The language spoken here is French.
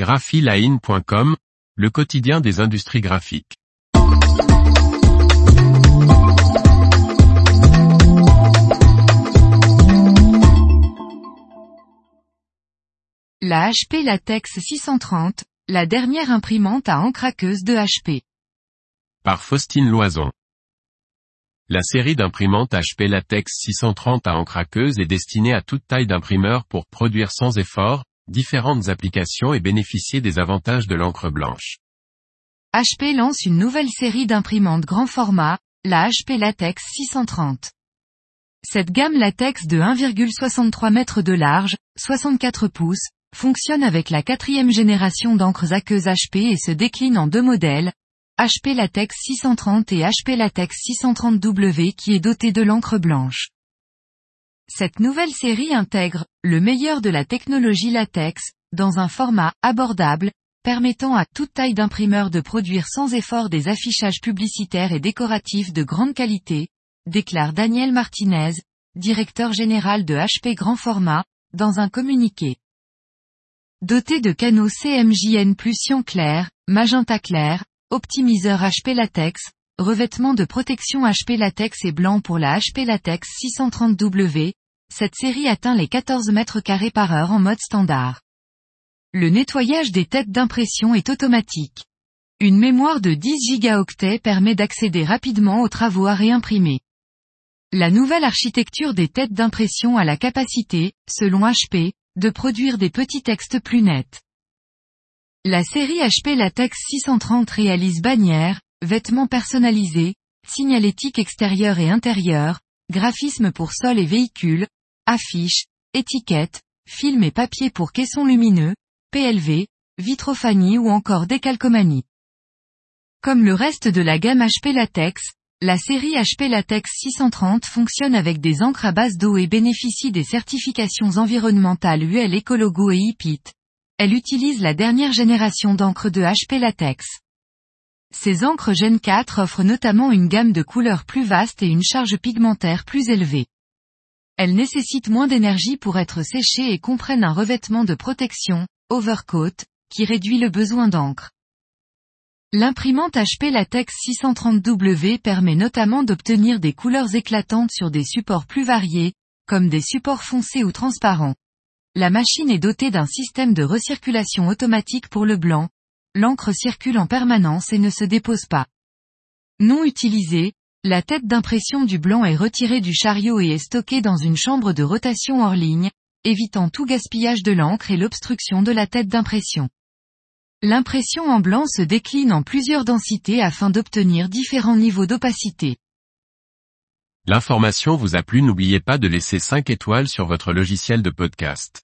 graphiline.com, le quotidien des industries graphiques. La HP Latex 630, la dernière imprimante à encre aqueuse de HP. Par Faustine Loison. La série d'imprimantes HP Latex 630 à encre aqueuse est destinée à toute taille d'imprimeur pour produire sans effort, différentes applications et bénéficier des avantages de l'encre blanche. HP lance une nouvelle série d'imprimantes grand format, la HP Latex 630. Cette gamme latex de 1,63 m de large, 64 pouces, fonctionne avec la quatrième génération d'encres aqueuses HP et se décline en deux modèles, HP Latex 630 et HP Latex 630W qui est doté de l'encre blanche. Cette nouvelle série intègre le meilleur de la technologie latex, dans un format abordable, permettant à toute taille d'imprimeur de produire sans effort des affichages publicitaires et décoratifs de grande qualité, déclare Daniel Martinez, directeur général de HP Grand Format, dans un communiqué. Doté de canaux CMJN Pulsion clair, magenta clair, optimiseur HP latex, revêtement de protection HP latex et blanc pour la HP latex 630W, cette série atteint les 14 mètres carrés par heure en mode standard. Le nettoyage des têtes d'impression est automatique. Une mémoire de 10 gigaoctets permet d'accéder rapidement aux travaux à réimprimer. La nouvelle architecture des têtes d'impression a la capacité, selon HP, de produire des petits textes plus nets. La série HP Latex 630 réalise bannières, vêtements personnalisés, signalétique extérieure et intérieure, graphismes pour sol et véhicules, affiches, étiquettes, films et papier pour caissons lumineux, PLV, vitrophanie ou encore décalcomanie. Comme le reste de la gamme HP Latex, la série HP Latex 630 fonctionne avec des encres à base d'eau et bénéficie des certifications environnementales UL Ecologo et IPIT, elle utilise la dernière génération d'encre de HP Latex. Ces encres Gen 4 offrent notamment une gamme de couleurs plus vaste et une charge pigmentaire plus élevée. Elles nécessitent moins d'énergie pour être séchées et comprennent un revêtement de protection, overcoat, qui réduit le besoin d'encre. L'imprimante HP Latex 630W permet notamment d'obtenir des couleurs éclatantes sur des supports plus variés, comme des supports foncés ou transparents. La machine est dotée d'un système de recirculation automatique pour le blanc. L'encre circule en permanence et ne se dépose pas. Non utilisée, la tête d'impression du blanc est retirée du chariot et est stockée dans une chambre de rotation hors ligne, évitant tout gaspillage de l'encre et l'obstruction de la tête d'impression. L'impression en blanc se décline en plusieurs densités afin d'obtenir différents niveaux d'opacité. L'information vous a plu n'oubliez pas de laisser 5 étoiles sur votre logiciel de podcast.